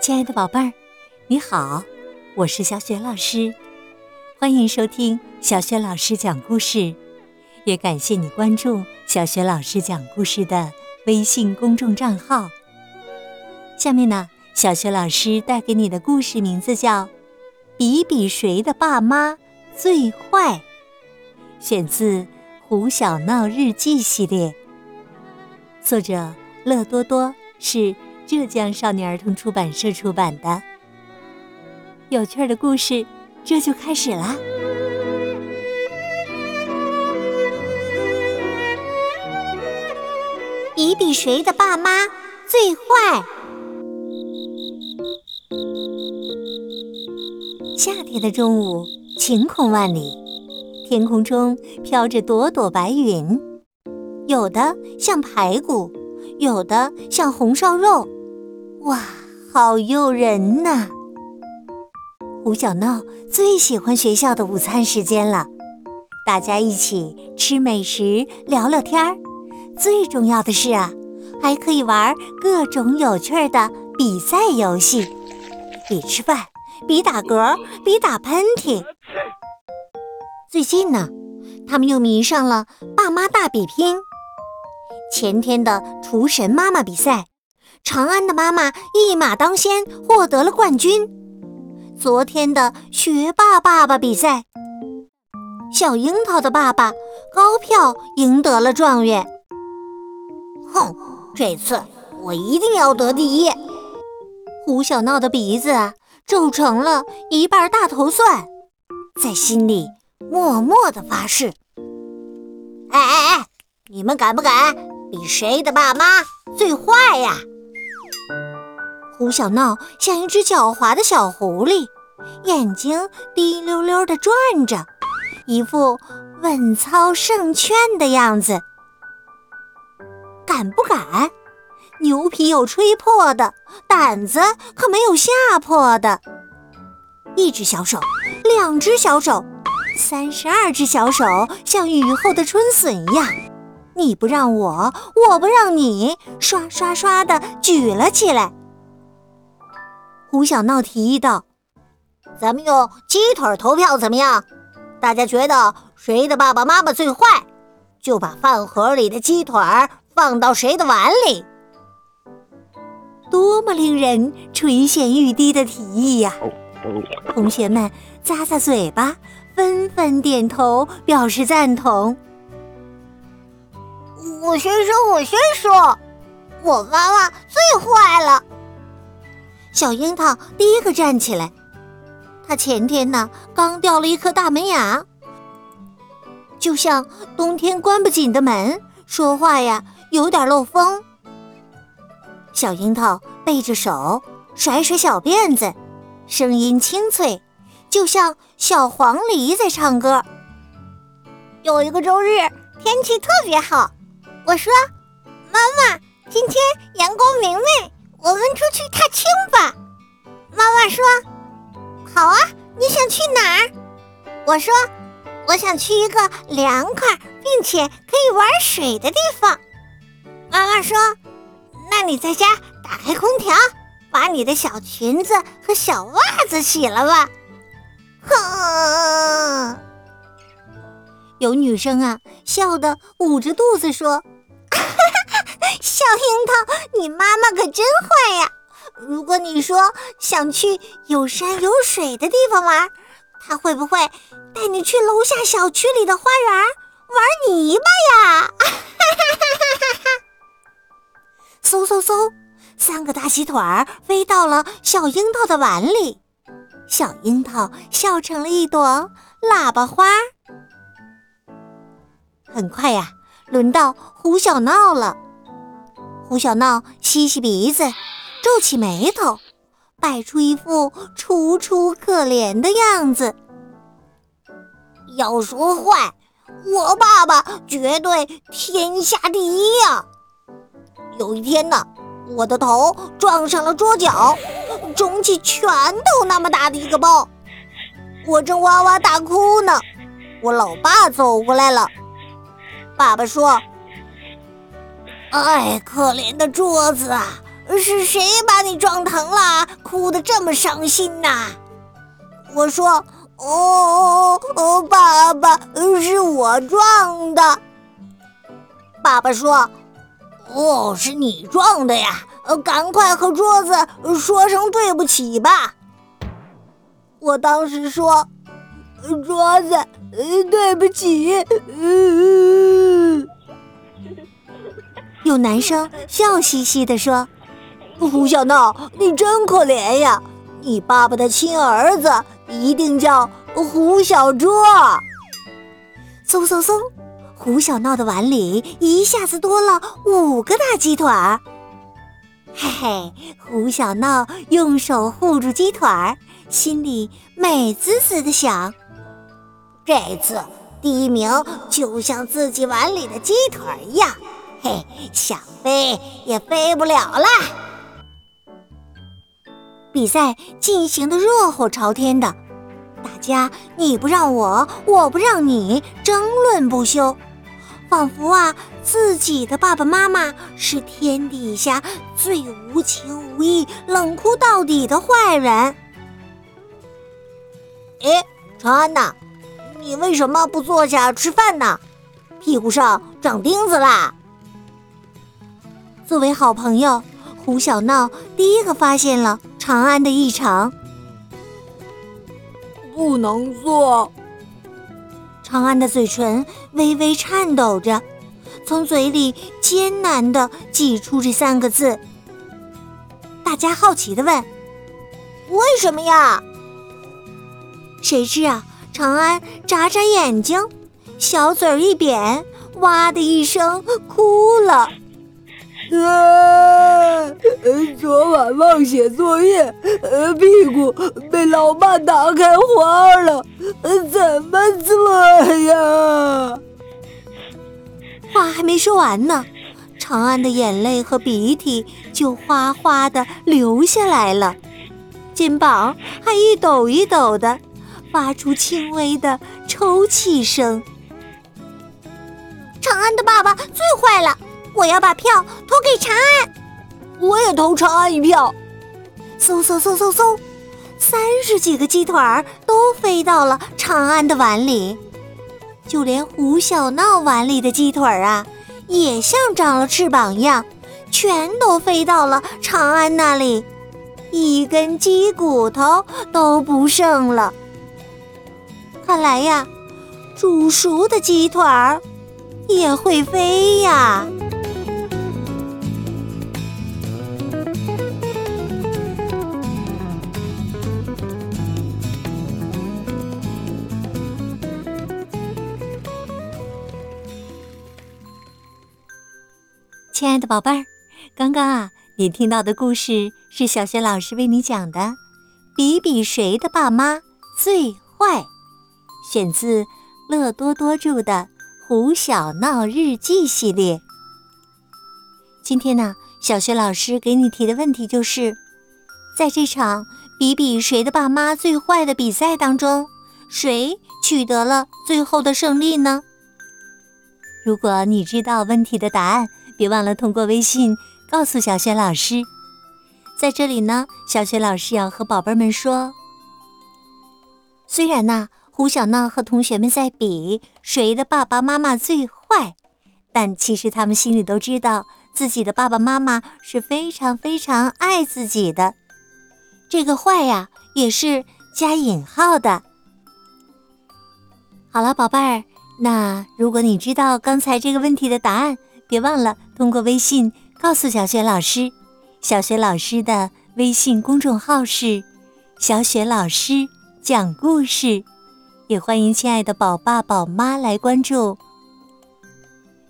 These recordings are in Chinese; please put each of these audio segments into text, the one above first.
亲爱的宝贝儿，你好，我是小雪老师，欢迎收听小雪老师讲故事，也感谢你关注小雪老师讲故事的微信公众账号。下面呢，小雪老师带给你的故事名字叫《比比谁的爸妈最坏》，选自《胡小闹日记》系列，作者乐多多是。浙江少年儿童出版社出版的有趣的故事，这就开始啦！比比谁的爸妈最坏。夏天的中午，晴空万里，天空中飘着朵朵白云，有的像排骨，有的像红烧肉。哇，好诱人呐！胡小闹最喜欢学校的午餐时间了，大家一起吃美食、聊聊天儿。最重要的是啊，还可以玩各种有趣的比赛游戏，比吃饭，比打嗝，比打喷嚏。最近呢，他们又迷上了爸妈大比拼。前天的厨神妈妈比赛。长安的妈妈一马当先，获得了冠军。昨天的学霸爸爸比赛，小樱桃的爸爸高票赢得了状元。哼，这次我一定要得第一！胡小闹的鼻子皱成了一半大头蒜，在心里默默的发誓：哎哎哎，你们敢不敢比谁的爸妈最坏呀？胡小闹像一只狡猾的小狐狸，眼睛滴溜溜地转着，一副稳操胜券的样子。敢不敢？牛皮有吹破的，胆子可没有吓破的。一只小手，两只小手，三十二只小手，像雨后的春笋一样，你不让我，我不让你，刷刷刷地举了起来。胡小闹提议道：“咱们用鸡腿投票怎么样？大家觉得谁的爸爸妈妈最坏，就把饭盒里的鸡腿放到谁的碗里。”多么令人垂涎欲滴的提议呀！同学们咂咂嘴巴，纷纷点头表示赞同。我先说，我先说，我妈妈最坏了。小樱桃第一个站起来，他前天呢刚掉了一颗大门牙，就像冬天关不紧的门，说话呀有点漏风。小樱桃背着手，甩甩小辫子，声音清脆，就像小黄鹂在唱歌。有一个周日，天气特别好，我说：“妈妈，今天阳光明媚。”我们出去踏青吧，妈妈说：“好啊，你想去哪儿？”我说：“我想去一个凉快并且可以玩水的地方。”妈妈说：“那你在家打开空调，把你的小裙子和小袜子洗了吧。”哼，有女生啊，笑得捂着肚子说。小樱桃，你妈妈可真坏呀！如果你说想去有山有水的地方玩，她会不会带你去楼下小区里的花园玩泥巴呀？哈哈哈哈哈！嗖嗖嗖，三个大鸡腿儿飞到了小樱桃的碗里，小樱桃笑成了一朵喇叭花。很快呀，轮到胡小闹了。胡小闹吸吸鼻子，皱起眉头，摆出一副楚楚可怜的样子。要说坏，我爸爸绝对天下第一呀！有一天呢，我的头撞上了桌角，肿起拳头那么大的一个包，我正哇哇大哭呢。我老爸走过来了，爸爸说。哎，可怜的桌子啊，是谁把你撞疼了？哭得这么伤心呐？我说：“哦哦哦，爸爸，是我撞的。”爸爸说：“哦，是你撞的呀，赶快和桌子说声对不起吧。”我当时说：“桌子，对不起。”有男生笑嘻嘻地说：“胡小闹，你真可怜呀！你爸爸的亲儿子一定叫胡小猪。”嗖嗖嗖，胡小闹的碗里一下子多了五个大鸡腿儿。嘿嘿，胡小闹用手护住鸡腿儿，心里美滋滋的想：这次第一名就像自己碗里的鸡腿一样。嘿，想飞也飞不了了。比赛进行的热火朝天的，大家你不让我，我不让你，争论不休，仿佛啊，自己的爸爸妈妈是天底下最无情无义、冷酷到底的坏人。哎，长安呐，你为什么不坐下吃饭呢？屁股上长钉子啦！作为好朋友，胡小闹第一个发现了长安的异常。不能做。长安的嘴唇微微颤抖着，从嘴里艰难的挤出这三个字。大家好奇的问：“为什么呀？”谁知啊，长安眨眨眼睛，小嘴一扁，哇的一声哭了。啊！昨晚忘写作业，屁股被老爸打开花了，怎么做呀？话还没说完呢，长安的眼泪和鼻涕就哗哗的流下来了，肩膀还一抖一抖的，发出轻微的抽泣声。长安的爸爸最坏了。我要把票投给长安，我也投长安一票。嗖嗖嗖嗖嗖，三十几个鸡腿儿都飞到了长安的碗里，就连胡小闹碗里的鸡腿儿啊，也像长了翅膀一样，全都飞到了长安那里，一根鸡骨头都不剩了。看来呀，煮熟的鸡腿儿也会飞呀。亲爱的宝贝儿，刚刚啊，你听到的故事是小学老师为你讲的《比比谁的爸妈最坏》，选自乐多多著的《胡小闹日记》系列。今天呢，小学老师给你提的问题就是，在这场比比谁的爸妈最坏的比赛当中，谁取得了最后的胜利呢？如果你知道问题的答案，别忘了通过微信告诉小雪老师。在这里呢，小雪老师要和宝贝们说：虽然呢，胡小闹和同学们在比谁的爸爸妈妈最坏，但其实他们心里都知道自己的爸爸妈妈是非常非常爱自己的。这个“坏”呀，也是加引号的。好了，宝贝儿，那如果你知道刚才这个问题的答案，别忘了通过微信告诉小雪老师，小雪老师的微信公众号是“小雪老师讲故事”，也欢迎亲爱的宝爸宝妈来关注。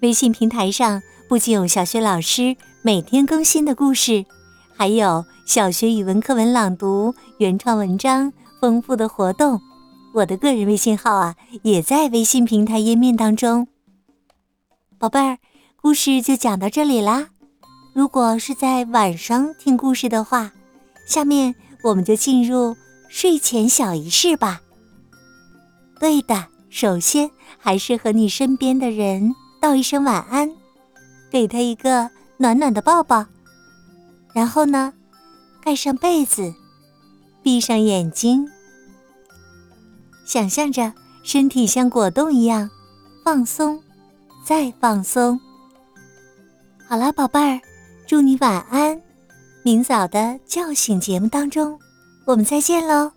微信平台上不仅有小雪老师每天更新的故事，还有小学语文课文朗读、原创文章、丰富的活动。我的个人微信号啊，也在微信平台页面当中，宝贝儿。故事就讲到这里啦。如果是在晚上听故事的话，下面我们就进入睡前小仪式吧。对的，首先还是和你身边的人道一声晚安，给他一个暖暖的抱抱，然后呢，盖上被子，闭上眼睛，想象着身体像果冻一样放松，再放松。好了，宝贝儿，祝你晚安。明早的叫醒节目当中，我们再见喽。